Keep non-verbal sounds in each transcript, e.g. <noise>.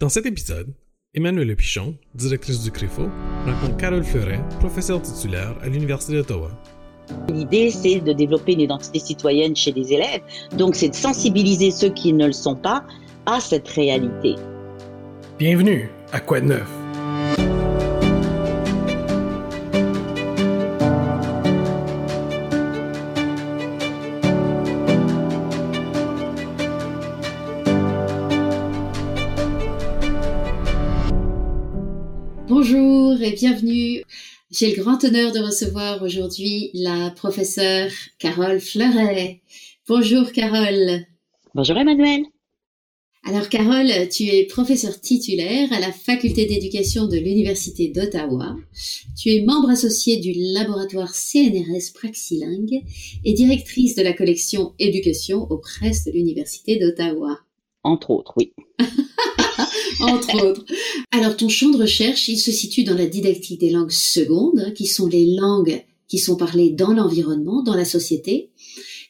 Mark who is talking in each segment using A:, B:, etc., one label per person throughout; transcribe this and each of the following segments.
A: Dans cet épisode, Emmanuel Pichon, directrice du CRIFO, rencontre Carole Fleuret, professeure titulaire à l'Université d'Ottawa.
B: L'idée, c'est de développer une identité citoyenne chez les élèves. Donc, c'est de sensibiliser ceux qui ne le sont pas à cette réalité.
A: Bienvenue à Quoi de neuf?
C: J'ai le grand honneur de recevoir aujourd'hui la professeure Carole Fleuret. Bonjour Carole.
B: Bonjour Emmanuel.
C: Alors Carole, tu es professeure titulaire à la faculté d'éducation de l'Université d'Ottawa. Tu es membre associé du laboratoire CNRS Praxilingue et directrice de la collection éducation aux presses de l'Université d'Ottawa.
B: Entre autres, oui. <laughs>
C: Entre autres. Alors ton champ de recherche, il se situe dans la didactique des langues secondes, hein, qui sont les langues qui sont parlées dans l'environnement, dans la société,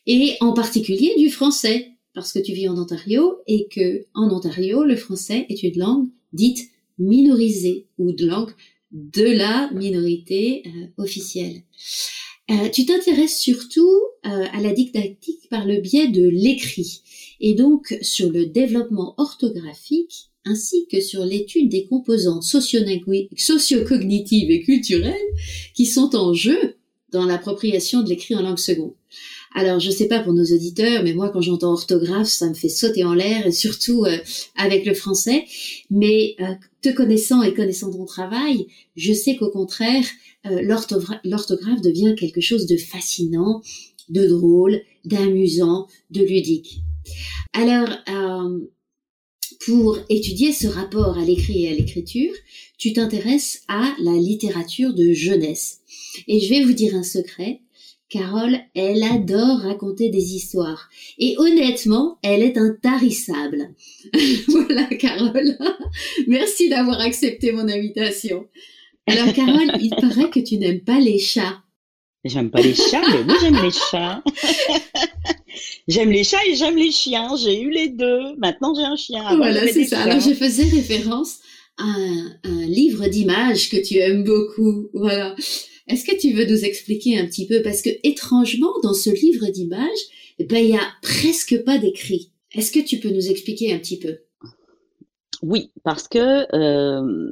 C: et en particulier du français, parce que tu vis en Ontario et que en Ontario, le français est une langue dite minorisée ou de langue de la minorité euh, officielle. Euh, tu t'intéresses surtout euh, à la didactique par le biais de l'écrit et donc sur le développement orthographique ainsi que sur l'étude des composantes socio-cognitives et culturelles qui sont en jeu dans l'appropriation de l'écrit en langue seconde. Alors, je sais pas pour nos auditeurs, mais moi, quand j'entends orthographe, ça me fait sauter en l'air, et surtout euh, avec le français. Mais euh, te connaissant et connaissant ton travail, je sais qu'au contraire, euh, l'orthographe devient quelque chose de fascinant, de drôle, d'amusant, de ludique. Alors, pour étudier ce rapport à l'écrit et à l'écriture, tu t'intéresses à la littérature de jeunesse. Et je vais vous dire un secret, Carole, elle adore raconter des histoires. Et honnêtement, elle est intarissable. <laughs> voilà, Carole. <laughs> Merci d'avoir accepté mon invitation. Alors, Carole, il paraît que tu n'aimes pas les chats.
B: J'aime pas les chats, mais oui, j'aime les chats. <laughs> j'aime les chats et j'aime les chiens. J'ai eu les deux. Maintenant, j'ai un chien.
C: voilà, c'est ça. Alors, je faisais référence à un, un livre d'images que tu aimes beaucoup. Voilà. Est-ce que tu veux nous expliquer un petit peu? Parce que étrangement, dans ce livre d'images, eh ben, il y a presque pas d'écrit. Est-ce que tu peux nous expliquer un petit peu?
B: Oui, parce que, euh,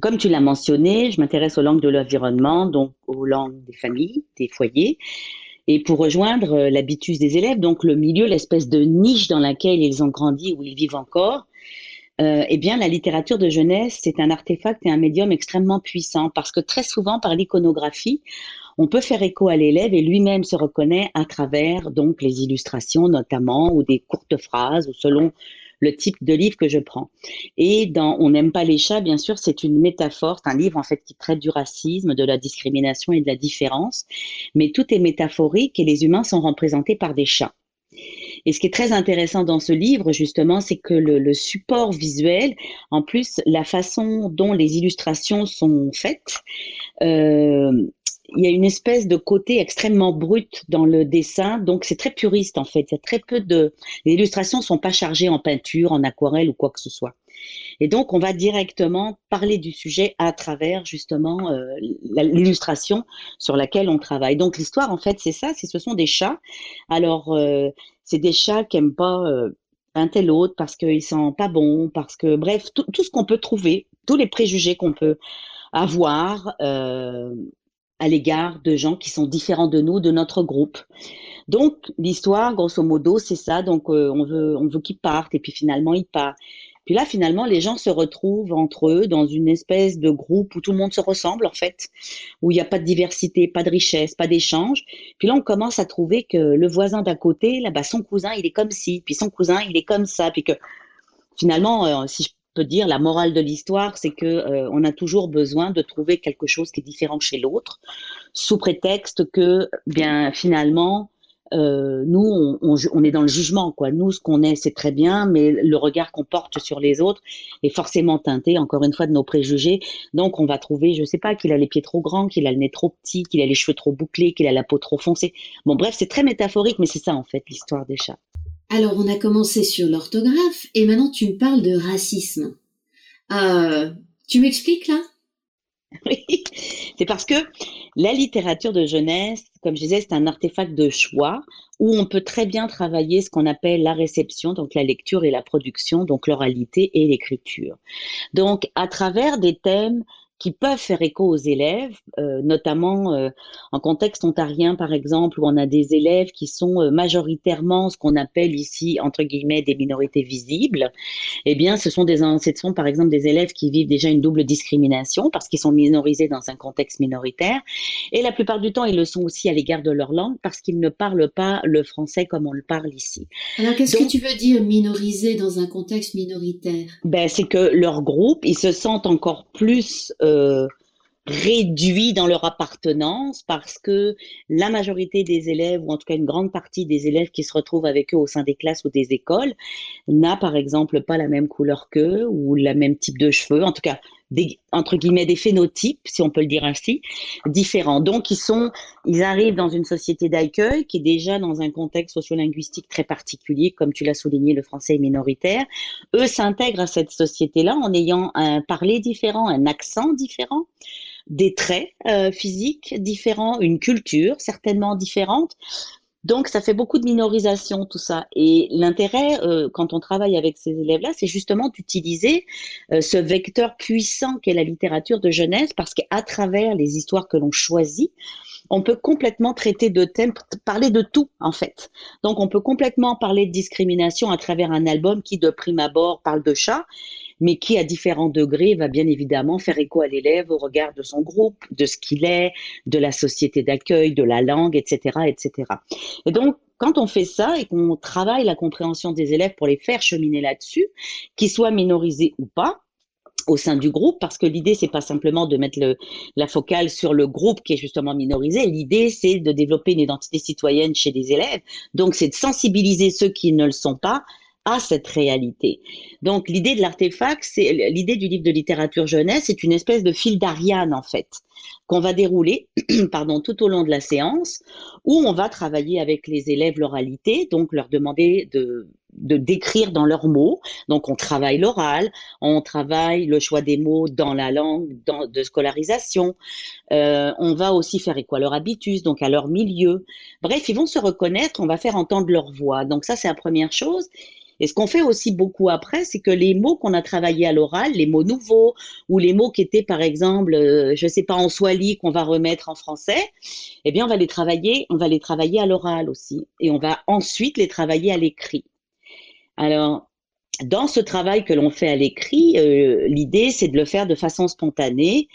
B: comme tu l'as mentionné, je m'intéresse aux langues de l'environnement, donc aux langues des familles, des foyers. Et pour rejoindre euh, l'habitus des élèves, donc le milieu, l'espèce de niche dans laquelle ils ont grandi, où ils vivent encore, euh, eh bien, la littérature de jeunesse, c'est un artefact et un médium extrêmement puissant parce que très souvent, par l'iconographie, on peut faire écho à l'élève et lui-même se reconnaît à travers donc les illustrations notamment ou des courtes phrases ou selon le type de livre que je prends. Et dans On n'aime pas les chats, bien sûr, c'est une métaphore, c'est un livre en fait qui traite du racisme, de la discrimination et de la différence, mais tout est métaphorique et les humains sont représentés par des chats. Et ce qui est très intéressant dans ce livre, justement, c'est que le, support visuel, en plus, la façon dont les illustrations sont faites, euh, il y a une espèce de côté extrêmement brut dans le dessin, donc c'est très puriste en fait. Il y a très peu de, les illustrations sont pas chargées en peinture, en aquarelle ou quoi que ce soit. Et donc on va directement parler du sujet à travers justement euh, l'illustration sur laquelle on travaille. Donc l'histoire en fait c'est ça, ce sont des chats. Alors euh, c'est des chats qui aiment pas euh, un tel autre parce qu'ils sont pas bons, parce que bref, tout, ce qu'on peut trouver, tous les préjugés qu'on peut avoir euh, à l'égard de gens qui sont différents de nous, de notre groupe. Donc l'histoire, grosso modo, c'est ça. Donc euh, on veut, on veut qu'ils partent et puis finalement ils partent. Puis là, finalement, les gens se retrouvent entre eux dans une espèce de groupe où tout le monde se ressemble, en fait, où il n'y a pas de diversité, pas de richesse, pas d'échange. Puis là, on commence à trouver que le voisin d'à côté, là, bas son cousin, il est comme ci, puis son cousin, il est comme ça, puis que finalement, euh, si je peux dire, la morale de l'histoire, c'est que euh, on a toujours besoin de trouver quelque chose qui est différent chez l'autre, sous prétexte que, bien, finalement, euh, nous, on, est dans le jugement, quoi. Nous, ce qu'on est, c'est très bien, mais le regard qu'on porte sur les autres est forcément teinté, encore une fois, de nos préjugés. Donc, on va trouver, je sais pas, qu'il a les pieds trop grands, qu'il a le nez trop petit, qu'il a les cheveux trop bouclés, qu'il a la peau trop foncée. Bon, bref, c'est très métaphorique, mais c'est ça, en fait, l'histoire des chats.
C: Alors, on a commencé sur l'orthographe, et maintenant tu me parles de racisme. tu m'expliques là? <laughs>
B: Oui, c'est parce que la littérature de jeunesse, comme je disais, c'est un artefact de choix où on peut très bien travailler ce qu'on appelle la réception, donc la lecture et la production, donc l'oralité et l'écriture. Donc, à travers des thèmes qui peuvent faire écho aux élèves, euh, notamment euh, en contexte ontarien par exemple, où on a des élèves qui sont euh, majoritairement ce qu'on appelle ici entre guillemets des minorités visibles. Eh bien, ce sont des ce sont par exemple des élèves qui vivent déjà une double discrimination parce qu'ils sont minorisés dans un contexte minoritaire, et la plupart du temps ils le sont aussi à l'égard de leur langue parce qu'ils ne parlent pas le français comme on le parle ici.
C: Alors qu'est-ce que tu veux dire minorisé dans un contexte minoritaire?
B: Ben c'est que leur groupe ils se sentent encore plus euh, réduits dans leur appartenance parce que la majorité des élèves, ou en tout cas une grande partie des élèves qui se retrouvent avec eux au sein des classes ou des écoles, n'a par exemple pas la même couleur qu'eux ou le même type de cheveux, en tout cas des, entre guillemets des phénotypes, si on peut le dire ainsi, différents. Donc ils sont, ils arrivent dans une société d'accueil qui est déjà dans un contexte sociolinguistique très particulier, comme tu l'as souligné, le français est minoritaire. Eux s'intègrent à cette société-là en ayant un parler différent, un accent différent des traits euh, physiques différents, une culture certainement différente. Donc, ça fait beaucoup de minorisation, tout ça. Et l'intérêt, euh, quand on travaille avec ces élèves-là, c'est justement d'utiliser euh, ce vecteur puissant qu'est la littérature de jeunesse, parce qu'à travers les histoires que l'on choisit, on peut complètement traiter de thèmes, parler de tout, en fait. Donc, on peut complètement parler de discrimination à travers un album qui, de prime abord, parle de chat, mais qui, à différents degrés, va bien évidemment faire écho à l'élève au regard de son groupe, de ce qu'il est, de la société d'accueil, de la langue, etc., etc. Et donc, quand on fait ça et qu'on travaille la compréhension des élèves pour les faire cheminer là-dessus, qu'ils soient minorisés ou pas, au sein du groupe, parce que l'idée, c'est pas simplement de mettre la focale sur le groupe qui est justement minorisé. L'idée, c'est de développer une identité citoyenne chez les élèves. Donc, c'est de sensibiliser ceux qui ne le sont pas à cette réalité. Donc l'idée de l'artefact, c'est l'idée du livre de littérature jeunesse, c'est une espèce de fil d'Ariane en fait qu'on va dérouler <clears throat> pardon tout au long de la séance où on va travailler avec les élèves l'oralité, donc leur demander de de décrire dans leurs mots. Donc on travaille l'oral, on travaille le choix des mots dans la langue de scolarisation. Euh, on va aussi faire quoi leur habitus, donc à leur milieu. Bref, ils vont se reconnaître, on va faire entendre leur voix. Donc ça c'est la première chose. Et ce qu'on fait aussi beaucoup après, c'est que les mots qu'on a travaillés à l'oral, les mots nouveaux ou les mots qui étaient par exemple, euh, je ne sais pas en swahili qu'on va remettre en français, eh bien on va les travailler, on va les travailler à l'oral aussi, et on va ensuite les travailler à l'écrit. Alors dans ce travail que l'on fait à l'écrit, euh, l'idée c'est de le faire de façon spontanée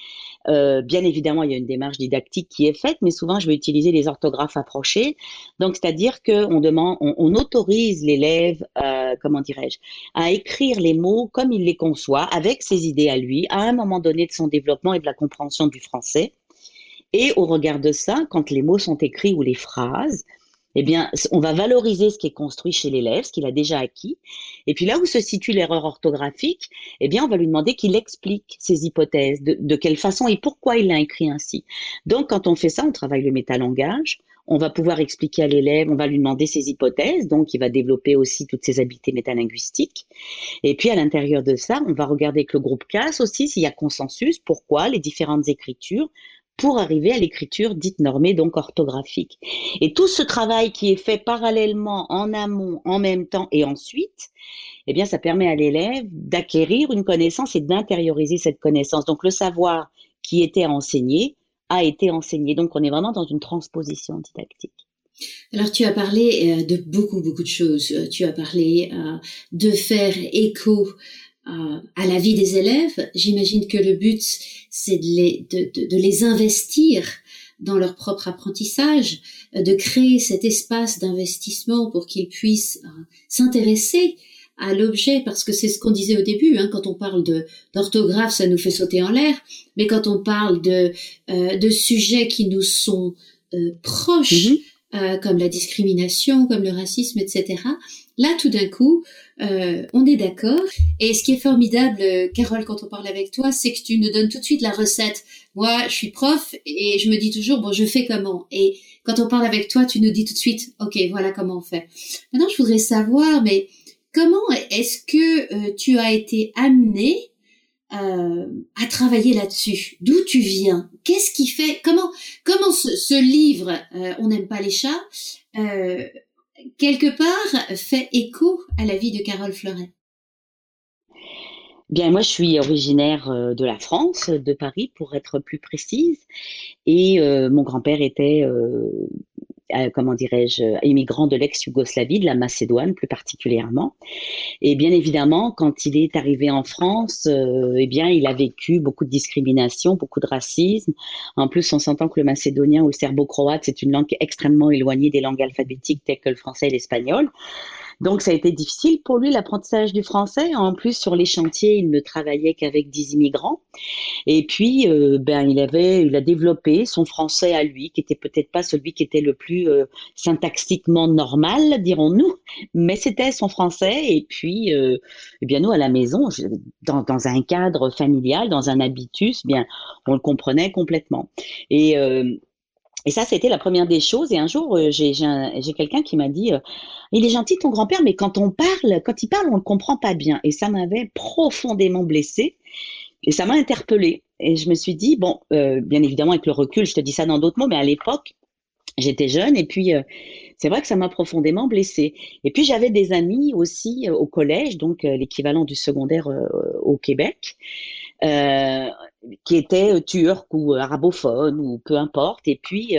B: euh, bien évidemment, il y a une démarche didactique qui est faite, mais souvent, je vais utiliser les orthographes approchées. Donc, c'est-à-dire qu'on demande, on, autorise l'élève, euh, comment dirais-je, à écrire les mots comme il les conçoit, avec ses idées à lui, à un moment donné de son développement et de la compréhension du français. Et au regard de ça, quand les mots sont écrits ou les phrases, eh bien, on va valoriser ce qui est construit chez l'élève, ce qu'il a déjà acquis. Et puis là où se situe l'erreur orthographique, eh bien, on va lui demander qu'il explique ses hypothèses, de, quelle façon et pourquoi il l'a écrit ainsi. Donc, quand on fait ça, on travaille le métalangage. On va pouvoir expliquer à l'élève, on va lui demander ses hypothèses, donc il va développer aussi toutes ses habiletés métalinguistiques. Et puis à l'intérieur de ça, on va regarder que le groupe casse aussi s'il y a consensus, pourquoi les différentes écritures, pour arriver à l'écriture dite normée, donc orthographique. Et tout ce travail qui est fait parallèlement, en amont, en même temps et ensuite, eh bien, ça permet à l'élève d'acquérir une connaissance et d'intérioriser cette connaissance. Donc, le savoir qui était enseigné a été enseigné. Donc, on est vraiment dans une transposition didactique.
C: Alors tu as parlé euh, de beaucoup beaucoup de choses. Tu as parlé euh, de faire écho à la vie des élèves. J'imagine que le but, c'est de les, de, de, les investir dans leur propre apprentissage, de créer cet espace d'investissement pour qu'ils puissent euh, s'intéresser à l'objet, parce que c'est ce qu'on disait au début, hein, quand on parle de d'orthographe, ça nous fait sauter en l'air, mais quand on parle de, euh, de sujets qui nous sont euh, proches, mm-hmm. comme la discrimination, comme le racisme, etc., là, tout d'un coup, euh, on est d'accord. Et ce qui est formidable, euh, Carole, quand on parle avec toi, c'est que tu nous donnes tout de suite la recette. Moi, je suis prof et je me dis toujours, bon, je fais comment? Et quand on parle avec toi, tu nous dis tout de suite, ok, voilà comment on fait. Maintenant, je voudrais savoir, mais comment est-ce que euh, tu as été amené euh, à travailler là-dessus? D'où tu viens? Qu'est-ce qui fait Comment comment ce, livre euh, On n'aime pas les chats euh, quelque part fait écho à la vie de Carole Fleuret
B: Bien, moi, je suis originaire de la France, de Paris, pour être plus précise. Et mon grand-père était euh, comment dirais-je, immigrant de l'ex-Yougoslavie, de la Macédoine plus particulièrement. Et bien évidemment, quand il est arrivé en France, euh, eh bien, il a vécu beaucoup de discrimination, beaucoup de racisme. En plus, on s'entend que le macédonien ou le serbo-croate, c'est une langue extrêmement éloignée des langues alphabétiques telles que le français et l'espagnol. Donc, ça a été difficile pour lui, l'apprentissage du français. En plus, sur les chantiers, il ne travaillait qu'avec des immigrants. Et puis, euh, ben, il avait, il a développé son français à lui, qui était peut-être pas celui qui était le plus euh, syntaxiquement normal, dirons-nous, mais c'était son français. Et puis, euh, eh bien, nous, à la maison, dans, dans, un cadre familial, dans un habitus, bien, on le comprenait complètement. Et et ça, c'était la première des choses. Et un jour, euh, j'ai quelqu'un qui m'a dit, euh, il est gentil ton grand-père, mais quand on parle, quand il parle, on ne le comprend pas bien. Et ça m'avait profondément blessée. Et ça m'a interpellée. Et je me suis dit, bon, euh, bien évidemment, avec le recul, je te dis ça dans d'autres mots, mais à l'époque, j'étais jeune. Et puis, c'est vrai que ça m'a profondément blessée. Et puis, j'avais des amis aussi au collège, donc l'équivalent du secondaire au Québec. Euh, qui était euh, turc ou euh, arabophone ou peu importe. Et puis,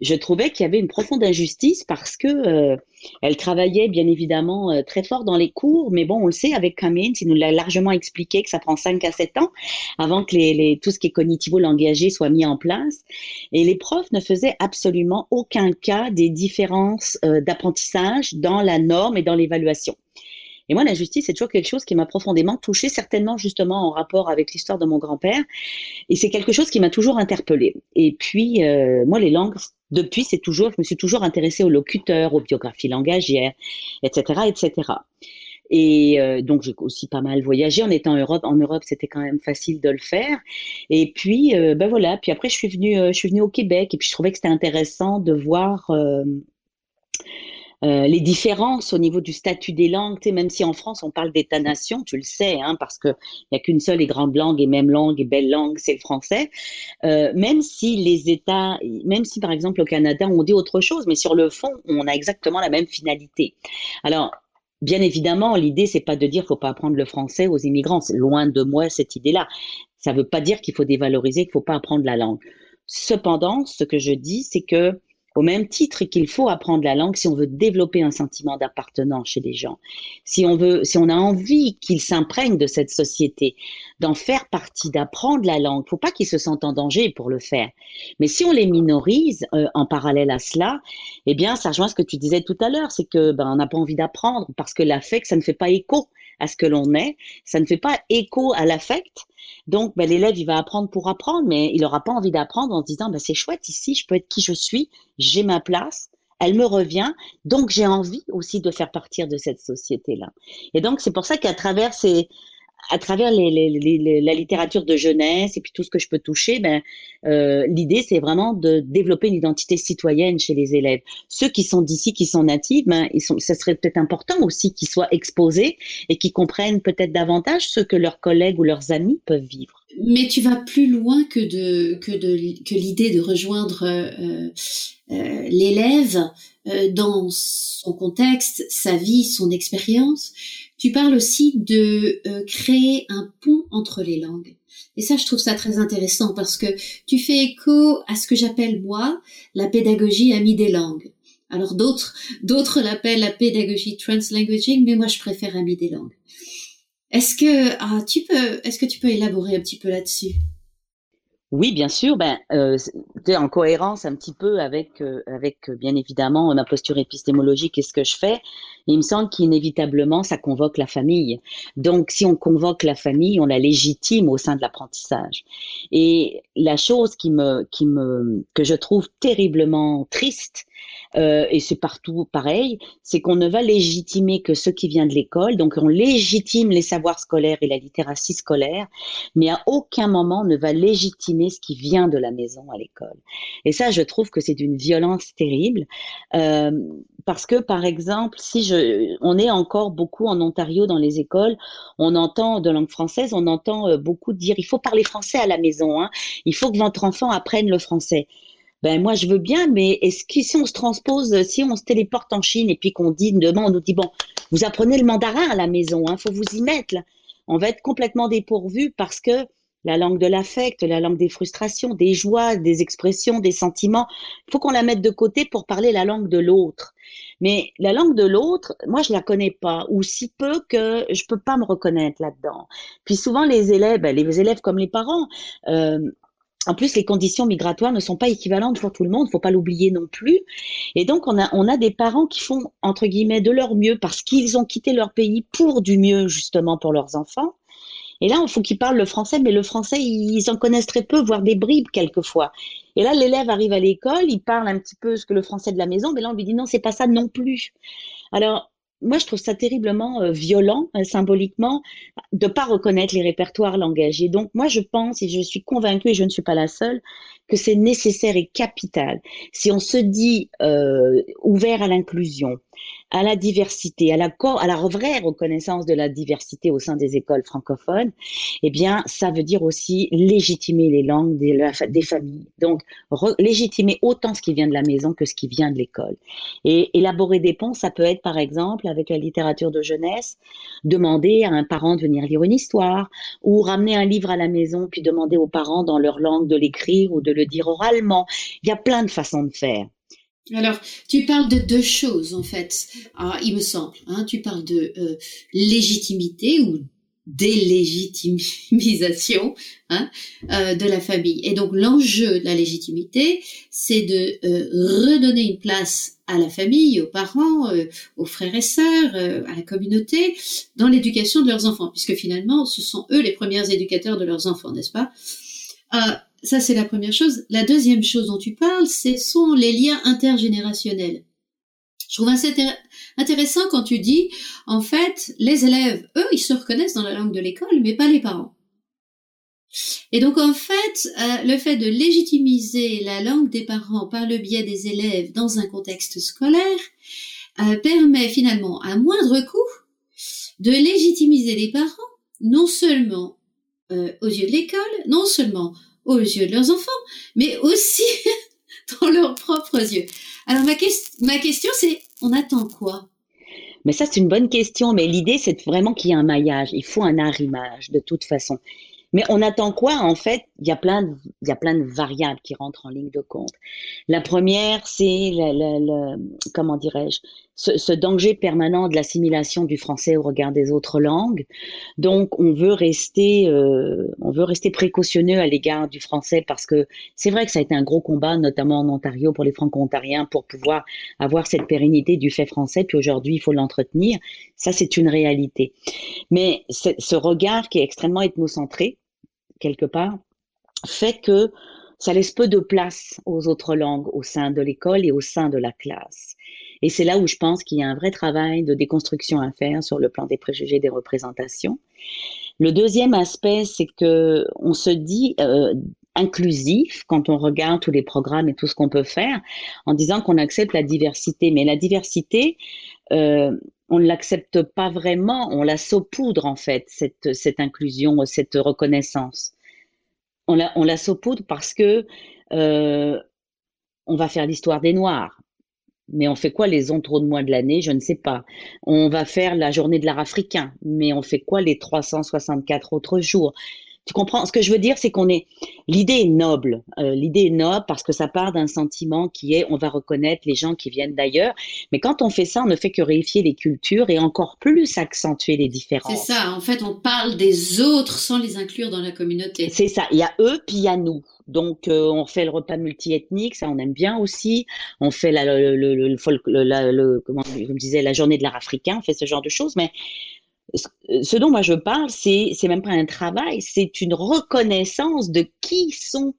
B: je trouvais qu'il y avait une profonde injustice parce que elle travaillait bien évidemment très fort dans les cours, mais bon, on le sait avec Cummins, il nous l'a largement expliqué que ça prend 5 à 7 ans avant que les, les, tout ce qui est cognitivo-langagier soit mis en place. Et les profs ne faisaient absolument aucun cas des différences d'apprentissage dans la norme et dans l'évaluation. Et moi, la justice, c'est toujours quelque chose qui m'a profondément touchée, certainement justement en rapport avec l'histoire de mon grand-père. Et c'est quelque chose qui m'a toujours interpellée. Et puis, euh, moi, les langues, depuis, c'est toujours, je me suis toujours intéressée aux locuteurs, aux biographies langagières, etc., etc. Et euh, donc j'ai aussi pas mal voyagé en étant en Europe. En Europe, c'était quand même facile de le faire. Et puis euh, ben voilà. Puis après, je suis venue, je suis venue au Québec et puis je trouvais que c'était intéressant de voir euh, les différences au niveau du statut des langues, même si en France on parle d'État-nation, tu le sais, hein, parce qu'il n'y a qu'une seule et grande langue et même langue et belle langue, c'est le français. Euh, même si les États, même si par exemple au Canada on dit autre chose, mais sur le fond on a exactement la même finalité. Alors Bien évidemment, l'idée c'est pas de dire faut pas apprendre le français aux immigrants. C'est loin de moi cette idée-là. Ça veut pas dire qu'il faut dévaloriser, qu'il faut pas apprendre la langue. Cependant, ce que je dis, c'est que au même titre qu'il faut apprendre la langue si on veut développer un sentiment d'appartenance chez les gens, si on veut, si on a envie qu'ils s'imprègnent de cette société, d'en faire partie, d'apprendre la langue. Faut pas qu'ils se sentent en danger pour le faire. Mais si on les minorise euh, en parallèle à cela, eh bien, ça rejoint ce que tu disais tout à l'heure, c'est que ben on n'a pas envie d'apprendre parce que l'affect, ça ne fait pas écho à ce que l'on est, ça ne fait pas écho à l'affect. Donc, ben, l'élève, il va apprendre pour apprendre, mais il n'aura pas envie d'apprendre en se disant, ben, c'est chouette ici, je peux être qui je suis, j'ai ma place, elle me revient, donc j'ai envie aussi de faire partir de cette société-là. Et donc, c'est pour ça qu'à travers ces, à travers la littérature de jeunesse et puis tout ce que je peux toucher, ben, euh, l'idée c'est vraiment de développer une identité citoyenne chez les élèves. Ceux qui sont d'ici, qui sont natifs, ben, ils sont, ça serait peut-être important aussi qu'ils soient exposés et qu'ils comprennent peut-être davantage ce que leurs collègues ou leurs amis peuvent vivre.
C: Mais tu vas plus loin que de que de que l'idée de rejoindre euh, euh, l'élève dans son contexte, sa vie, son expérience. Tu parles aussi de euh, créer un pont entre les langues. Et ça, je trouve ça très intéressant parce que tu fais écho à ce que j'appelle moi la pédagogie amie des langues. Alors d'autres, d'autres l'appellent la pédagogie translanguaging, mais moi je préfère amie des langues. Est-ce que ah, tu peux, est-ce que tu peux élaborer un petit peu là-dessus?
B: Oui, bien sûr. Ben, euh, en cohérence un petit peu avec, euh, avec bien évidemment ma posture épistémologique et ce que je fais. Il me semble qu'inévitablement ça convoque la famille. Donc, si on convoque la famille, on la légitime au sein de l'apprentissage. Et la chose qui me, que je trouve terriblement triste, euh, et c'est partout pareil, c'est qu'on ne va légitimer que ce qui vient de l'école, donc on légitime les savoirs scolaires et la littératie scolaire, mais à aucun moment ne va légitimer ce qui vient de la maison à l'école. Et ça, je trouve que c'est d'une violence terrible, euh, parce que par exemple, si je, on est encore beaucoup en Ontario dans les écoles. On entend de langue française, on entend euh, beaucoup dire il faut parler français à la maison. Hein. Il faut que votre enfant apprenne le français. Ben moi je veux bien, mais est-ce que si on se transpose, si on se téléporte en Chine et puis qu'on dit demain on nous dit bon, vous apprenez le mandarin à la maison, hein, faut vous y mettre. On va être complètement dépourvu parce que la langue de l'affect, la langue des frustrations, des joies, des expressions, des sentiments. Il faut qu'on la mette de côté pour parler la langue de l'autre. Mais la langue de l'autre, moi, je la connais pas, ou si peu que je peux pas me reconnaître là-dedans. Puis souvent, les élèves, ben, les élèves comme les parents, euh, en plus, les conditions migratoires ne sont pas équivalentes pour tout le monde, faut pas l'oublier non plus. Et donc, on a, on a des parents qui font, entre guillemets, de leur mieux parce qu'ils ont quitté leur pays pour du mieux, justement, pour leurs enfants. Et là, il faut qu'ils parlent le français, mais le français, ils en connaissent très peu, voire des bribes quelquefois. Et là, l'élève arrive à l'école, il parle un petit peu ce que le français de la maison, mais là, on lui dit non, c'est pas ça non plus. Alors, moi, je trouve ça terriblement euh, violent, euh, symboliquement, de pas reconnaître les répertoires langagiers. Donc, moi, je pense, et je suis convaincue, et je ne suis pas la seule, que c'est nécessaire et capital. Si on se dit euh, ouvert à l'inclusion, à la diversité, à la, vraie reconnaissance de la diversité au sein des écoles francophones, eh bien, ça veut dire aussi légitimer les langues des, des familles. Donc, légitimer autant ce qui vient de la maison que ce qui vient de l'école. Et élaborer des ponts, ça peut être, par exemple, avec la littérature de jeunesse, demander à un parent de venir lire une histoire, ou ramener un livre à la maison, puis demander aux parents dans leur langue de l'écrire ou de le dire oralement. Il y a plein de façons de faire.
C: Alors, tu parles de deux choses en fait, ah, il me semble. Hein, tu parles de euh, légitimité ou délégitimisation hein, euh, de la famille. Et donc l'enjeu de la légitimité, c'est de euh, redonner une place à la famille, aux parents, aux frères et sœurs, à la communauté, dans l'éducation de leurs enfants, puisque finalement, ce sont eux les premiers éducateurs de leurs enfants, n'est-ce pas? Ça, c'est la première chose. La deuxième chose dont tu parles, ce sont les liens intergénérationnels. Je trouve assez intéressant quand tu dis, en fait, les élèves, eux, ils se reconnaissent dans la langue de l'école, mais pas les parents. Et donc, en fait, euh, le fait de légitimiser la langue des parents par le biais des élèves dans un contexte scolaire euh, permet finalement, à moindre coût, de légitimiser les parents, non seulement euh, aux yeux de l'école, non seulement aux yeux de leurs enfants, mais aussi <laughs> dans leurs propres yeux. Alors ma, question c'est, on attend quoi?
B: Mais ça c'est une bonne question, mais l'idée c'est vraiment qu'il y ait un maillage, il faut un arrimage de toute façon. Mais on attend quoi En fait, il y a plein de, il y a plein de variables qui rentrent en ligne de compte. La première, c'est le, le, le, comment dirais-je, ce, ce, danger permanent de l'assimilation du français au regard des autres langues. Donc, on veut rester, euh, on veut rester précautionneux à l'égard du français parce que c'est vrai que ça a été un gros combat, notamment en Ontario pour les Franco-Ontariens, pour pouvoir avoir cette pérennité du fait français. Puis aujourd'hui, il faut l'entretenir. Ça, c'est une réalité. Mais ce regard qui est extrêmement ethnocentré, quelque part, fait que ça laisse peu de place aux autres langues au sein de l'école et au sein de la classe. Et c'est là où je pense qu'il y a un vrai travail de déconstruction à faire sur le plan des préjugés des représentations. Le deuxième aspect, c'est que on se dit euh, inclusif quand on regarde tous les programmes et tout ce qu'on peut faire, en disant qu'on accepte la diversité. Mais la diversité, euh, on ne l'accepte pas vraiment, on la saupoudre en fait, cette, cette inclusion, cette reconnaissance. On la, saupoudre parce que euh, on va faire l'histoire des Noirs. Mais on fait quoi les autres mois de l'année? Je ne sais pas. On va faire la journée de l'art africain, mais on fait quoi les 364 autres jours? Tu comprends? Ce que je veux dire, c'est qu'on est. L'idée est noble. Euh, l'idée est noble parce que ça part d'un sentiment qui est on va reconnaître les gens qui viennent d'ailleurs. Mais quand on fait ça, on ne fait que réifier les cultures et encore plus accentuer les différences.
C: C'est ça. En fait, on parle des autres sans les inclure dans la communauté.
B: C'est ça. Il y a eux, puis il y a nous. Donc, euh, on fait le repas multiethnique, ça on aime bien aussi. On fait la, le, le, le, le, comment je disais, la journée de l'art africain, on fait ce genre de choses. Mais ce dont moi je parle, c'est c'est même pas un travail, c'est une reconnaissance de qui sont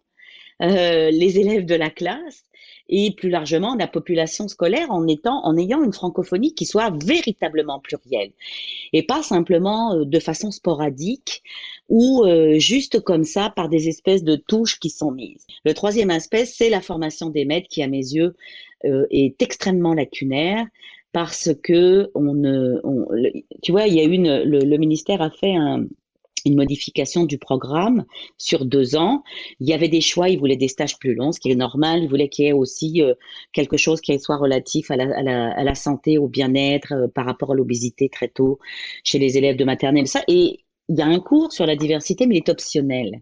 B: euh, les élèves de la classe et plus largement la population scolaire en étant en ayant une francophonie qui soit véritablement plurielle et pas simplement euh, de façon sporadique ou euh, juste comme ça par des espèces de touches qui sont mises. Le troisième aspect, c'est la formation des maîtres qui à mes yeux est extrêmement lacunaire parce que on, on tu vois, il y a une, le, le ministère a fait un, une modification du programme sur deux ans. Il y avait des choix, il voulait des stages plus longs, ce qui est normal. Il voulait qu'il y ait aussi euh, quelque chose qui soit relatif à la, à la, à la santé, au bien-être, euh, par rapport à l'obésité très tôt chez les élèves de maternelle. Ça. Et il y a un cours sur la diversité, mais il est optionnel.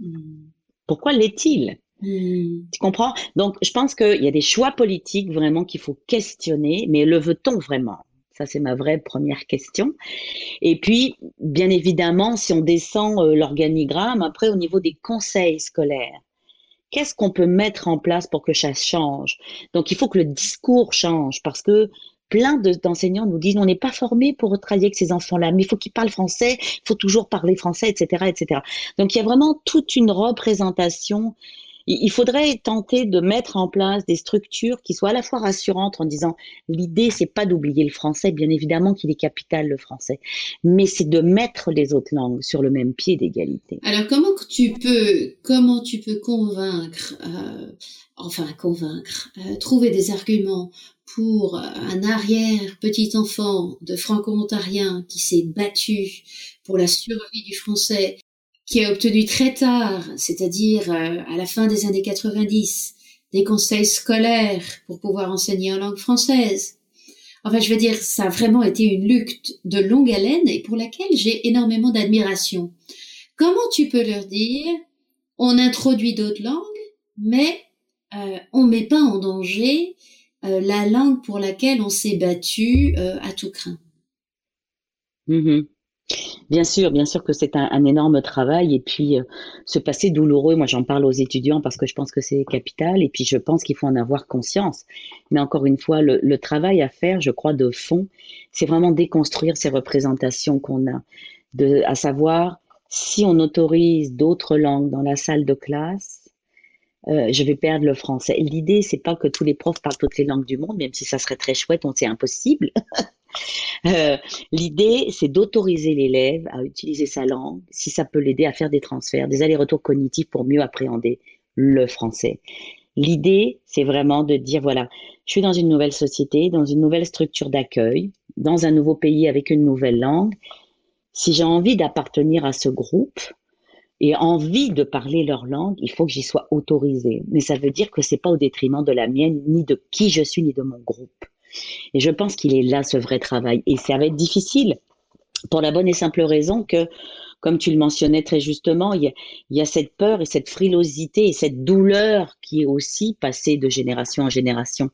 B: Hmm. Pourquoi l'est-il? Hmm. Tu comprends? Donc, je pense qu'il y a des choix politiques vraiment qu'il faut questionner, mais le veut-on vraiment? Ça, c'est ma vraie première question. Et puis, bien évidemment, si on descend euh, l'organigramme, après, au niveau des conseils scolaires, qu'est-ce qu'on peut mettre en place pour que ça change? Donc, il faut que le discours change parce que plein d'enseignants nous disent on n'est pas formé pour travailler avec ces enfants-là, mais il faut qu'ils parlent français, il faut toujours parler français, etc., etc. Donc, il y a vraiment toute une représentation il faudrait tenter de mettre en place des structures qui soient à la fois rassurantes en disant l'idée c'est pas d'oublier le français, bien évidemment qu'il est capital le français, mais c'est de mettre les autres langues sur le même pied d'égalité.
C: Alors comment tu peux comment tu peux convaincre euh, enfin convaincre euh, trouver des arguments pour un arrière petit enfant de franco-ontarien qui s'est battu pour la survie du français qui a obtenu très tard, c'est-à-dire euh, à la fin des années 90, des conseils scolaires pour pouvoir enseigner en langue française. Enfin, je veux dire, ça a vraiment été une lutte de longue haleine et pour laquelle j'ai énormément d'admiration. Comment tu peux leur dire, on introduit d'autres langues, mais euh, on met pas en danger euh, la langue pour laquelle on s'est battu euh, à tout craint?
B: Mm-hmm. Bien sûr, bien sûr que c'est un, énorme travail et puis euh, ce passé douloureux, moi j'en parle aux étudiants parce que je pense que c'est capital et puis je pense qu'il faut en avoir conscience. Mais encore une fois, le, travail à faire, je crois, de fond, c'est vraiment déconstruire ces représentations qu'on a, de, à savoir si on autorise d'autres langues dans la salle de classe, euh, je vais perdre le français. L'idée, c'est pas que tous les profs parlent toutes les langues du monde, même si ça serait très chouette, on sait impossible. <laughs> Euh, l'idée, c'est d'autoriser l'élève à utiliser sa langue, si ça peut l'aider à faire des transferts, des allers-retours cognitifs pour mieux appréhender le français. L'idée, c'est vraiment de dire, voilà, je suis dans une nouvelle société, dans une nouvelle structure d'accueil, dans un nouveau pays avec une nouvelle langue. Si j'ai envie d'appartenir à ce groupe, et envie de parler leur langue, il faut que j'y sois autorisée. Mais ça veut dire que c'est pas au détriment de la mienne, ni de qui je suis, ni de mon groupe. Et je pense qu'il est là ce vrai travail. Et ça va être difficile pour la bonne et simple raison que, comme tu le mentionnais très justement, il y a, cette peur et cette frilosité et cette douleur qui est aussi passée de génération en génération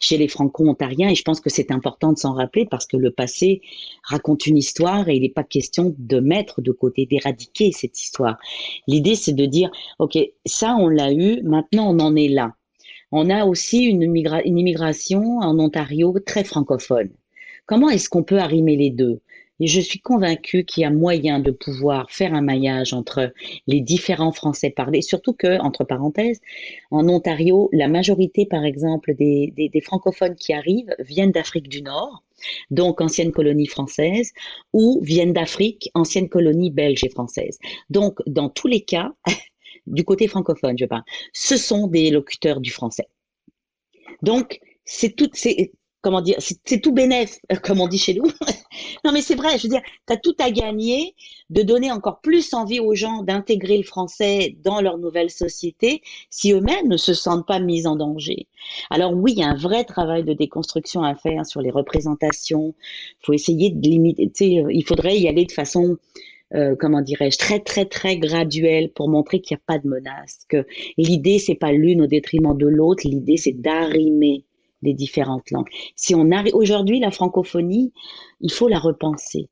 B: chez les franco-ontariens. Et je pense que c'est important de s'en rappeler parce que le passé raconte une histoire et il n'est pas question de mettre de côté, d'éradiquer cette histoire. L'idée, c'est de dire, OK, ça, on l'a eu, maintenant, on en est là. On a aussi une, immigration en Ontario très francophone. Comment est-ce qu'on peut arrimer les deux? Et je suis convaincue qu'il y a moyen de pouvoir faire un maillage entre les différents Français parlés, surtout que, entre parenthèses, en Ontario, la majorité, par exemple, des, des francophones qui arrivent viennent d'Afrique du Nord, donc ancienne colonie française, ou viennent d'Afrique, ancienne colonie belge et française. Donc, dans tous les cas, <laughs> du côté francophone, je parle, ce sont des locuteurs du français. Donc, c'est tout, c'est, comment dire, c'est tout euh, comme on dit chez nous. <laughs> non, mais c'est vrai, je veux dire, tu as tout à gagner de donner encore plus envie aux gens d'intégrer le français dans leur nouvelle société si eux-mêmes ne se sentent pas mis en danger. Alors oui, il y a un vrai travail de déconstruction à faire sur les représentations. Il faut essayer de limiter, il faudrait y aller de façon euh, comment dirais-je, très très très graduel pour montrer qu'il n'y a pas de menace, que l'idée c'est pas l'une au détriment de l'autre, l'idée c'est d'arrimer les différentes langues. Si on arrive aujourd'hui la francophonie, il faut la repenser.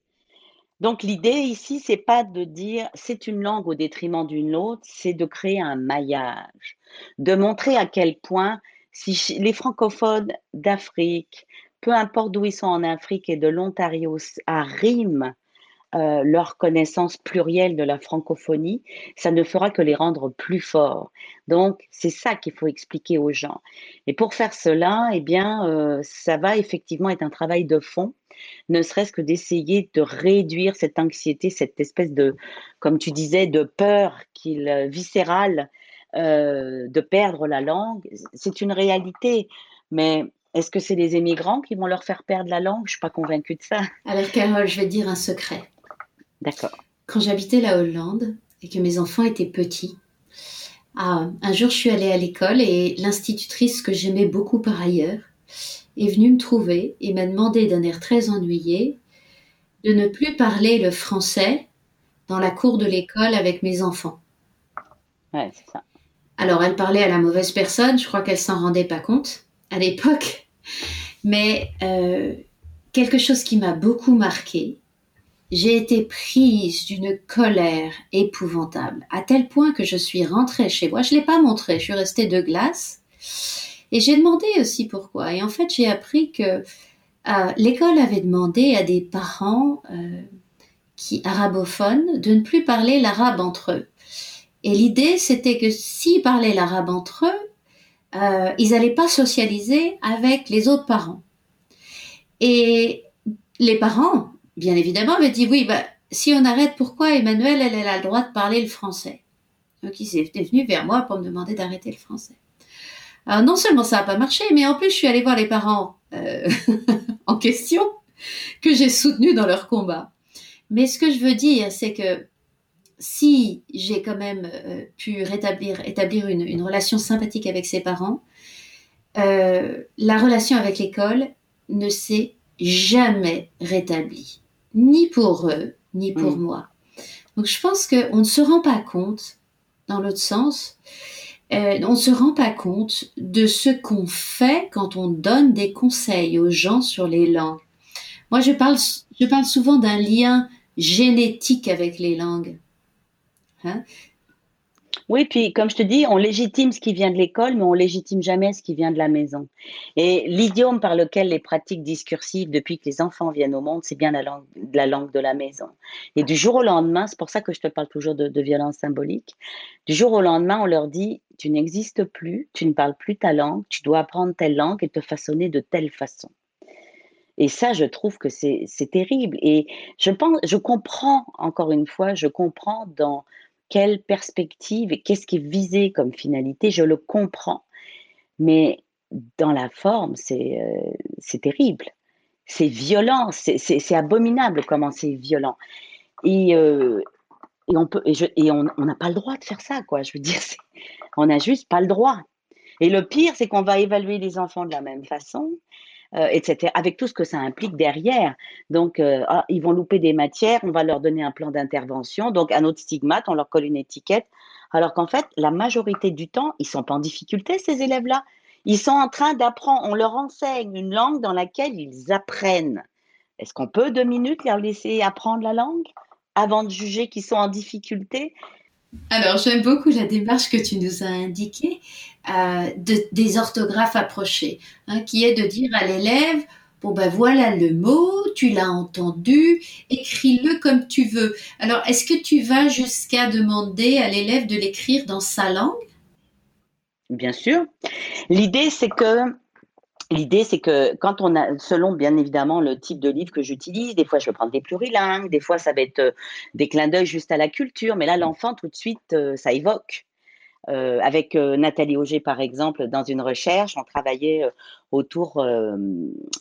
B: Donc l'idée ici c'est pas de dire c'est une langue au détriment d'une autre, c'est de créer un maillage, de montrer à quel point si les francophones d'Afrique, peu importe d'où ils sont en Afrique et de l'Ontario, arriment euh, leur connaissance plurielle de la francophonie, ça ne fera que les rendre plus forts. Donc, c'est ça qu'il faut expliquer aux gens. Et pour faire cela, eh bien, euh, ça va effectivement être un travail de fond, ne serait-ce que d'essayer de réduire cette anxiété, cette espèce de, comme tu disais, de peur qu'il euh, viscérale de perdre la langue. C'est une réalité, mais Est-ce que c'est les émigrants qui vont leur faire perdre la langue? Je suis pas convaincue de ça.
C: Alors Carole, je vais dire un secret.
B: D'accord.
C: Quand j'habitais la Hollande et que mes enfants étaient petits, ah, un jour je suis allée à l'école et l'institutrice que j'aimais beaucoup par ailleurs est venue me trouver et m'a demandé d'un air très ennuyé de ne plus parler le français dans la cour de l'école avec mes enfants.
B: Ouais, c'est ça.
C: Alors, elle parlait à la mauvaise personne, je crois qu'elle s'en rendait pas compte à l'époque, mais euh, quelque chose qui m'a beaucoup marqué, j'ai été prise d'une colère épouvantable, à tel point que je suis rentrée chez moi. Je l'ai pas montré, je suis restée de glace. Et j'ai demandé aussi pourquoi. Et en fait, j'ai appris que euh, l'école avait demandé à des parents euh, qui arabophones de ne plus parler l'arabe entre eux. Et l'idée, c'était que s'ils parlaient l'arabe entre eux, euh, ils n'allaient pas socialiser avec les autres parents. Et les parents, bien évidemment, avaient dit oui, bah, si on arrête, pourquoi Emmanuel, elle, elle a le droit de parler le français? Donc il s'est venu vers moi pour me demander d'arrêter le français. Alors non seulement ça n'a pas marché, mais en plus je suis allée voir les parents euh, <laughs> en question que j'ai soutenus dans leur combat. Mais ce que je veux dire, c'est que si j'ai quand même euh, pu rétablir, établir une, relation sympathique avec ses parents, euh, la relation avec l'école ne s'est jamais rétablie, ni pour eux, ni pour mm. moi. Donc je pense qu'on ne se rend pas compte, dans l'autre sens, euh, on ne se rend pas compte de ce qu'on fait quand on donne des conseils aux gens sur les langues. Moi, je parle, je parle souvent d'un lien génétique avec les langues.
B: Hein oui, puis comme je te dis, on légitime ce qui vient de l'école, mais on légitime jamais ce qui vient de la maison. Et l'idiome par lequel les pratiques discursives, depuis que les enfants viennent au monde, c'est bien la langue, la langue de la maison. Et du jour au lendemain, c'est pour ça que je te parle toujours de, violence symbolique, du jour au lendemain, on leur dit, tu n'existes plus, tu ne parles plus ta langue, tu dois apprendre telle langue et te façonner de telle façon. Et ça, je trouve que c'est terrible. Et je pense, je comprends, encore une fois, je comprends dans quelle perspective et qu'est-ce qui est visé comme finalité, je le comprends. Mais dans la forme, c'est euh, terrible. C'est violent, c'est abominable comment c'est violent. Et, euh, et, on peut, et, et on n'a pas le droit de faire ça, quoi. Je veux dire, on n'a juste pas le droit. Et le pire, c'est qu'on va évaluer les enfants de la même façon. Euh, etc., avec tout ce que ça implique derrière. Donc, euh, ah, ils vont louper des matières, on va leur donner un plan d'intervention. Donc, à notre stigmate, on leur colle une étiquette. Alors qu'en fait, la majorité du temps, ils sont pas en difficulté, ces élèves-là. Ils sont en train d'apprendre, on leur enseigne une langue dans laquelle ils apprennent. Est-ce qu'on peut deux minutes leur laisser apprendre la langue avant de juger qu'ils sont en difficulté?
C: Alors, j'aime beaucoup la démarche que tu nous as indiquée euh, de, des orthographes approchées, hein, qui est de dire à l'élève, bon ben voilà le mot, tu l'as entendu, écris-le comme tu veux. Alors, est-ce que tu vas jusqu'à demander à l'élève de l'écrire dans sa langue?
B: Bien sûr. L'idée, c'est que L'idée, c'est que quand on a, selon bien évidemment le type de livre que j'utilise, des fois je vais prendre des plurilingues, des fois ça va être euh, des clins d'œil juste à la culture, mais là l'enfant tout de suite euh, ça évoque. Euh, avec euh, Nathalie Auger, par exemple, dans une recherche, on travaillait euh, autour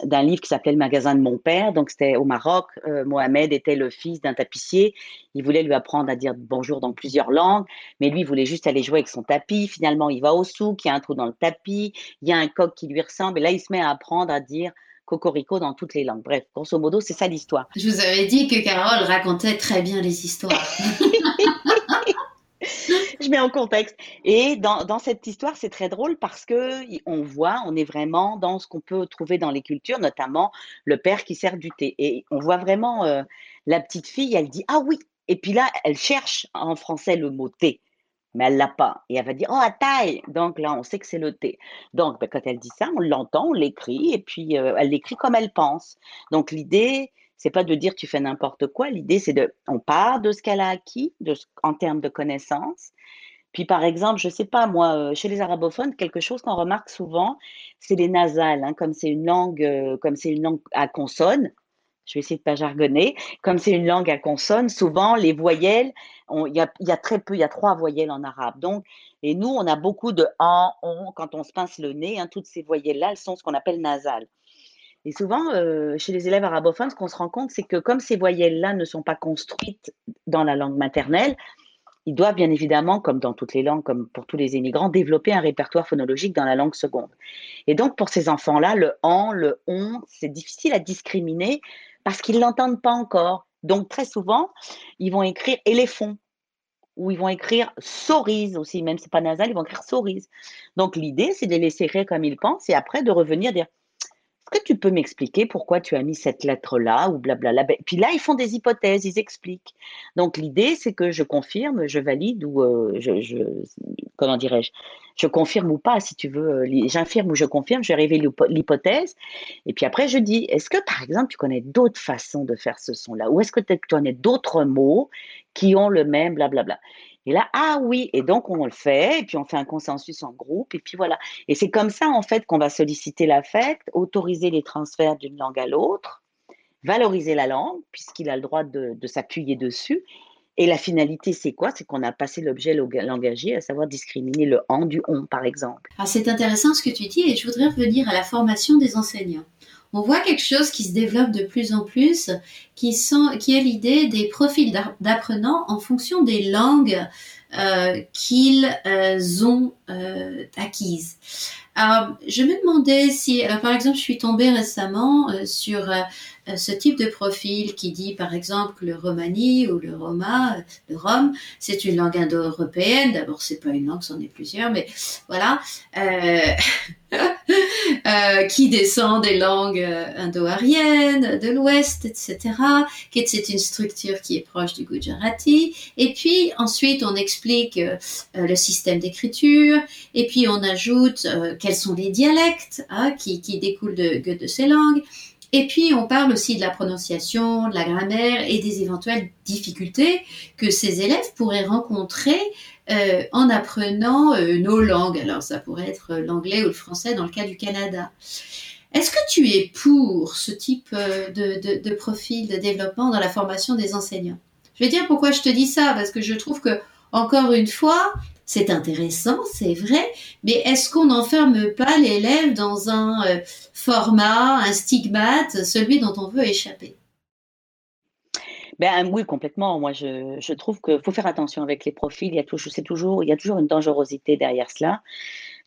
B: d'un livre qui s'appelait Le magasin de mon père. Donc, c'était au Maroc. Mohamed était le fils d'un tapissier. Il voulait lui apprendre à dire bonjour dans plusieurs langues, mais lui, il voulait juste aller jouer avec son tapis. Finalement, il va au souk, il y a un trou dans le tapis, il y a un coq qui lui ressemble, et là, il se met à apprendre à dire cocorico dans toutes les langues. Bref, grosso modo, c'est ça l'histoire.
C: Je vous avais dit que Carole racontait très bien les histoires. <laughs>
B: je mets en contexte. Et dans, dans cette histoire, c'est très drôle parce que on voit, on est vraiment dans ce qu'on peut trouver dans les cultures, notamment le père qui sert du thé. Et on voit vraiment euh, la petite fille, elle dit ah oui. Et puis là, elle cherche en français le mot thé, mais elle l'a pas. Et elle va dire oh à taille. Donc là, on sait que c'est le thé. Donc ben, quand elle dit ça, on l'entend, on l'écrit, et puis euh, elle l'écrit comme elle pense. Donc l'idée, c'est pas de dire tu fais n'importe quoi. L'idée, c'est de, on part de ce qu'elle a acquis de, en termes de connaissances. Puis, par exemple, je sais pas, moi, euh, chez les arabophones, quelque chose qu'on remarque souvent, c'est les nasales. Hein, comme c'est une langue, euh, comme c'est une langue à consonne, je vais essayer de pas jargonner. Comme c'est une langue à consonnes, souvent les voyelles, il y a, très peu, il y a trois voyelles en arabe. Donc, et nous, on a beaucoup de en, on quand on se pince le nez. Hein, toutes ces voyelles-là, elles sont ce qu'on appelle nasales. Et souvent, euh, chez les élèves arabophones, ce qu'on se rend compte, c'est que comme ces voyelles-là ne sont pas construites dans la langue maternelle, ils doivent bien évidemment, comme dans toutes les langues, comme pour tous les immigrants, développer un répertoire phonologique dans la langue seconde. Et donc, pour ces enfants-là, le en, le on, c'est difficile à discriminer parce qu'ils ne l'entendent pas encore. Donc, très souvent, ils vont écrire éléphant ou ils vont écrire cerise aussi, même si c'est pas nasal, ils vont écrire cerise. Donc, l'idée, c'est de les laisser écrire comme ils pensent et après de revenir dire que tu peux m'expliquer pourquoi tu as mis cette lettre-là ou blablabla? Ben, Puis là, ils font des hypothèses, ils expliquent. Donc l'idée, c'est que je confirme, je valide ou euh, je, comment dirais-je, je confirme ou pas, si tu veux, euh, j'infirme ou je confirme, je révèle l'hypothèse. Et puis après, je dis, est-ce que par exemple, tu connais d'autres façons de faire ce son-là? Ou est-ce que tu connais d'autres mots qui ont le même blablabla? Et là, ah oui, et donc on le fait, et puis on fait un consensus en groupe, et puis voilà. Et c'est comme ça, en fait, qu'on va solliciter l'affect, autoriser les transferts d'une langue à l'autre, valoriser la langue, puisqu'il a le droit de, s'appuyer dessus. Et la finalité, c'est quoi? C'est qu'on a passé l'objet langagier, à savoir discriminer le en du on, par exemple.
C: Ah, c'est intéressant ce que tu dis, et je voudrais revenir à la formation des enseignants on voit quelque chose qui se développe de plus en plus, qui, qui est l'idée des profils d'apprenants en fonction des langues euh, qu'ils euh, ont euh, acquises. Je me demandais si, par exemple, je suis tombée récemment sur ce type de profil qui dit, par exemple, que le romani ou le roma, le rom, c'est une langue indo-européenne. D'abord, c'est pas une langue, c'en est plusieurs, mais voilà. Euh, <laughs> qui descend des langues euh, indo-ariennes, de l'Ouest, etc., qui c'est une structure qui est proche du Gujarati. Et puis ensuite, on explique euh, le système d'écriture, et puis on ajoute quels sont les dialectes hein, qui, découlent de ces langues. Et puis, on parle aussi de la prononciation, de la grammaire et des éventuelles difficultés que ces élèves pourraient rencontrer euh, en apprenant euh, nos langues. Alors ça pourrait être l'anglais ou le français dans le cas du Canada. Est-ce que tu es pour ce type euh, de, profil de développement dans la formation des enseignants? Je vais dire pourquoi je te dis ça, parce que je trouve que, encore une fois, c'est intéressant, c'est vrai, mais est-ce qu'on n'enferme pas l'élève dans un format, un stigmate, celui dont on veut échapper?
B: Ben oui, complètement. Moi, je, trouve qu'il faut faire attention avec les profils. Il y a toujours, il y a toujours une dangerosité derrière cela,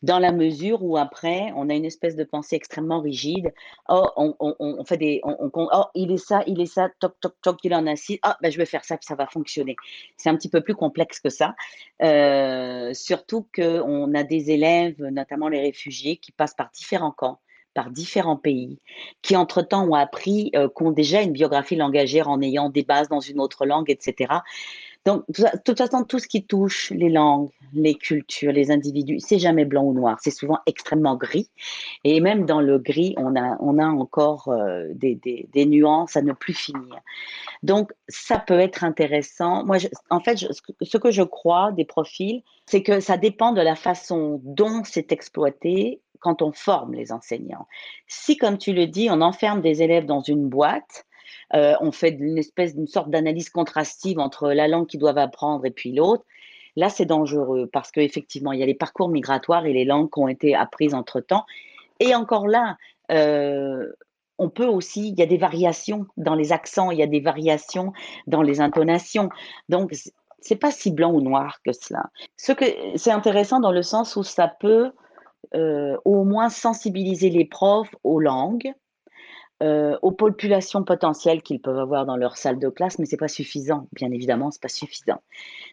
B: dans la mesure où après, on a une espèce de pensée extrêmement rigide. Oh, on, fait des, oh, il est ça, il est ça, toc, toc, toc, il en a six. Ah, ben je vais faire ça, ça va fonctionner. C'est un petit peu plus complexe que ça. Euh, surtout qu'on a des élèves, notamment les réfugiés, qui passent par différents camps par différents pays, qui entre-temps ont appris, euh, qui ont déjà une biographie langagère en ayant des bases dans une autre langue, etc. Donc, de toute façon, tout ce qui touche les langues, les cultures, les individus, c'est jamais blanc ou noir, c'est souvent extrêmement gris. Et même dans le gris, on a, on a encore euh, des, des, des, nuances à ne plus finir. Donc, ça peut être intéressant. Moi, en fait, ce que je crois des profils, c'est que ça dépend de la façon dont c'est exploité quand on forme les enseignants. Si, comme tu le dis, on enferme des élèves dans une boîte, euh, on fait une espèce d'une sorte d'analyse contrastive entre la langue qu'ils doivent apprendre et puis l'autre, là c'est dangereux parce qu'effectivement il y a les parcours migratoires et les langues qui ont été apprises entre temps. Et encore là, euh, on peut aussi, il y a des variations dans les accents, il y a des variations dans les intonations. Donc c'est pas si blanc ou noir que cela. Ce que c'est intéressant dans le sens où ça peut euh, au moins sensibiliser les profs aux langues, euh, aux populations potentielles qu'ils peuvent avoir dans leur salle de classe, mais c'est pas suffisant, bien évidemment, c'est pas suffisant.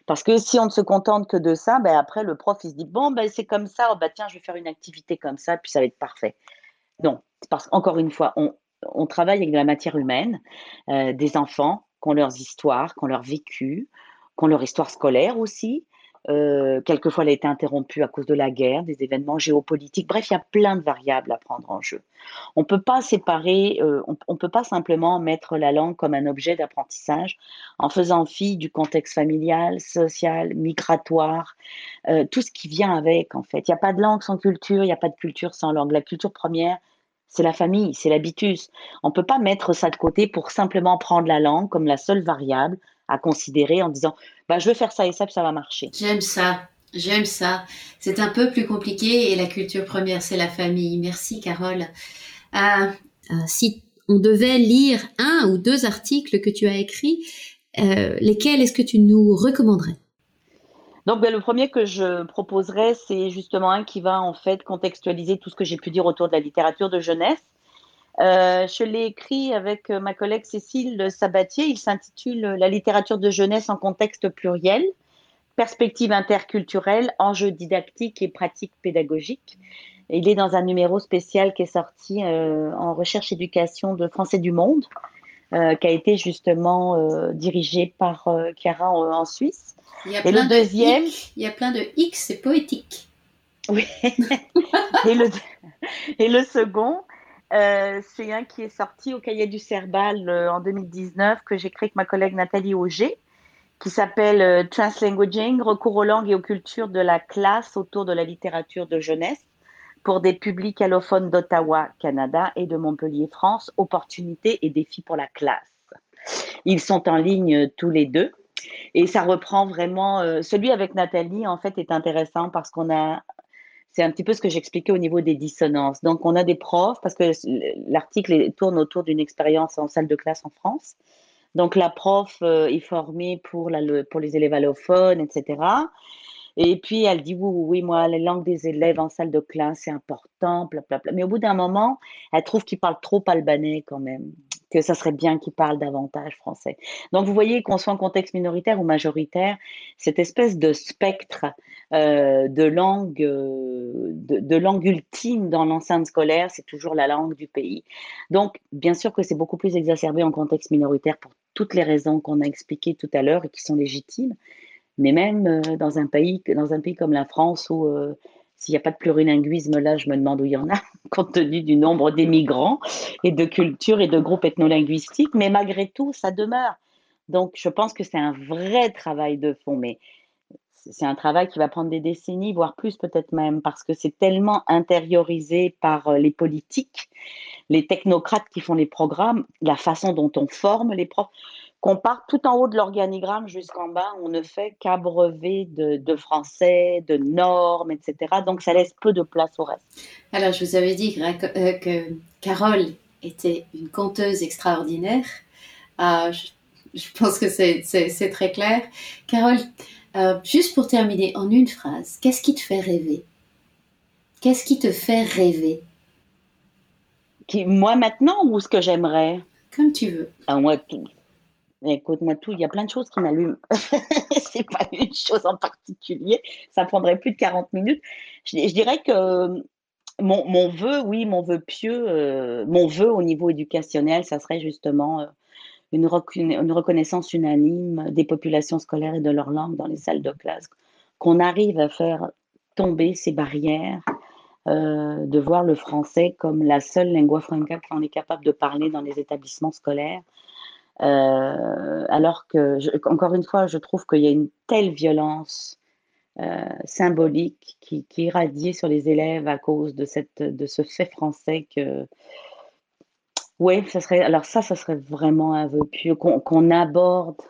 B: Parce que si on ne se contente que de ça, ben après le prof il se dit bon ben c'est comme ça, oh, ben, tiens je vais faire une activité comme ça, puis ça va être parfait. Non, parce qu'encore une fois, on, on, travaille avec de la matière humaine, euh, des enfants qui ont leurs histoires, qui ont leur vécu, qui ont leur histoire scolaire aussi, euh, quelquefois, elle a été interrompue à cause de la guerre, des événements géopolitiques. Bref, il y a plein de variables à prendre en jeu. On ne peut pas séparer, euh, on ne peut pas simplement mettre la langue comme un objet d'apprentissage en faisant fi du contexte familial, social, migratoire, euh, tout ce qui vient avec, en fait. Il n'y a pas de langue sans culture, il n'y a pas de culture sans langue. La culture première, c'est la famille, c'est l'habitus. On ne peut pas mettre ça de côté pour simplement prendre la langue comme la seule variable à considérer en disant bah, je veux faire ça et ça, puis ça va marcher.
C: J'aime ça. J'aime ça. C'est un peu plus compliqué et la culture première, c'est la famille. Merci, Carole. Euh, euh, si on devait lire un ou deux articles que tu as écrits, euh, lesquels est-ce que tu nous recommanderais?
B: Donc, ben, le premier que je proposerais, c'est justement un qui va en fait contextualiser tout ce que j'ai pu dire autour de la littérature de jeunesse. Je l'ai écrit avec ma collègue Cécile Sabatier. Il s'intitule La littérature de jeunesse en contexte pluriel perspective interculturelle, enjeux didactiques et pratiques pédagogiques. Il est dans un numéro spécial qui est sorti euh, en recherche éducation de Français du Monde, euh, qui a été justement euh, dirigé par Chiara en, Suisse.
C: Il y a et le deuxième, il y a plein de X, c'est poétique.
B: Oui. <laughs> et, le, et le second, c'est un qui est sorti au cahier du Cerbal en 2019 que j'ai créé avec ma collègue Nathalie Auger qui s'appelle euh, Translanguaging, recours aux langues et aux cultures de la classe autour de la littérature de jeunesse pour des publics allophones d'Ottawa, Canada et de Montpellier, France, opportunités et défis pour la classe. Ils sont en ligne euh, tous les deux et ça reprend vraiment. Euh, celui avec Nathalie, en fait, est intéressant parce qu'on a. C'est un petit peu ce que j'expliquais au niveau des dissonances. Donc, on a des profs, parce que l'article tourne autour d'une expérience en salle de classe en France. Donc la prof euh, est formée pour, les élèves allophones, etc. Et puis elle dit oui, oui, oui, moi, la langue des élèves en salle de classe, c'est important, bla, bla, bla. Mais au bout d'un moment, elle trouve qu'ils parlent trop albanais quand même que ça serait bien qu'ils parlent davantage français. Donc vous voyez qu'on soit en contexte minoritaire ou majoritaire, cette espèce de spectre euh, de langue, euh, de, langue ultime dans l'enceinte scolaire, c'est toujours la langue du pays. Donc bien sûr que c'est beaucoup plus exacerbé en contexte minoritaire pour toutes les raisons qu'on a expliquées tout à l'heure et qui sont légitimes. Mais même euh, dans un pays, dans un pays comme la France où s'il n'y a pas de plurilinguisme, là, je me demande où il y en a, <laughs> compte tenu du nombre d'émigrants et de cultures et de groupes ethnolinguistiques. Mais malgré tout, ça demeure. Donc, je pense que c'est un vrai travail de fond. Mais c'est un travail qui va prendre des décennies, voire plus peut-être même, parce que c'est tellement intériorisé par euh, les politiques, les technocrates qui font les programmes, la façon dont on forme les profs qu'on part tout en haut de l'organigramme jusqu'en bas, on ne fait qu'abreuver de, français, de normes, etc. Donc ça laisse peu de place au reste.
C: Alors je vous avais dit que, euh, Carole était une conteuse extraordinaire. Euh, je, pense que c'est très clair. Carole, euh, juste pour terminer en une phrase, qu'est-ce qui te fait rêver? Qu'est-ce qui te fait rêver?
B: Qui, Moi maintenant ou ce que j'aimerais?
C: Comme tu veux.
B: Ah, moi, tout, Écoute-moi tout, il y a plein de choses qui m'allument. <laughs> c'est pas une chose en particulier. Ça prendrait plus de 40 minutes. Je, dirais que euh, mon, vœu, oui, mon vœu pieux, euh, mon vœu au niveau éducationnel, ça serait justement euh, une, reconnaissance unanime des populations scolaires et de leur langue dans les salles de classe. Qu'on arrive à faire tomber ces barrières, de voir le français comme la seule lingua franca qu'on est capable de parler dans les établissements scolaires euh, alors que, encore une fois, je trouve qu'il y a une telle violence euh, symbolique qui, qui irradie sur les élèves à cause de ce fait français que, oui, ça serait, alors ça, ça serait vraiment un vœu pieux, qu'on aborde,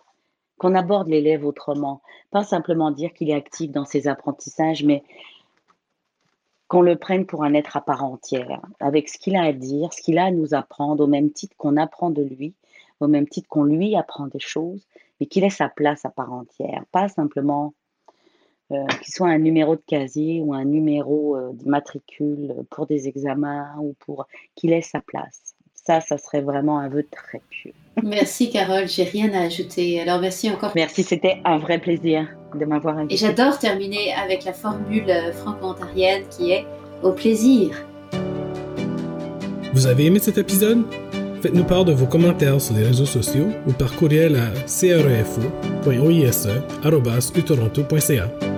B: qu'on aborde l'élève autrement. Pas simplement dire qu'il est actif dans ses apprentissages, mais qu'on le prenne pour un être à part entière, avec ce qu'il a à dire, ce qu'il a à nous apprendre, au même titre qu'on apprend de lui, au même titre qu'on lui apprend des choses, mais qu'il ait sa place à part entière, pas simplement euh, qu'il soit un numéro de casier ou un numéro euh, de matricule pour des examens ou pour qu'il ait sa place. Ça, ça serait vraiment un vœu très pieux.
C: Merci Carole, j'ai rien à ajouter. Alors merci encore.
B: Merci, c'était un vrai plaisir de m'avoir invité.
C: Et j'adore terminer avec la formule euh, franco-ontarienne qui est au plaisir.
A: Vous avez aimé cet épisode? Faites-nous part de vos commentaires sur les réseaux sociaux ou par courriel à crefo.oise.utoronto.ca.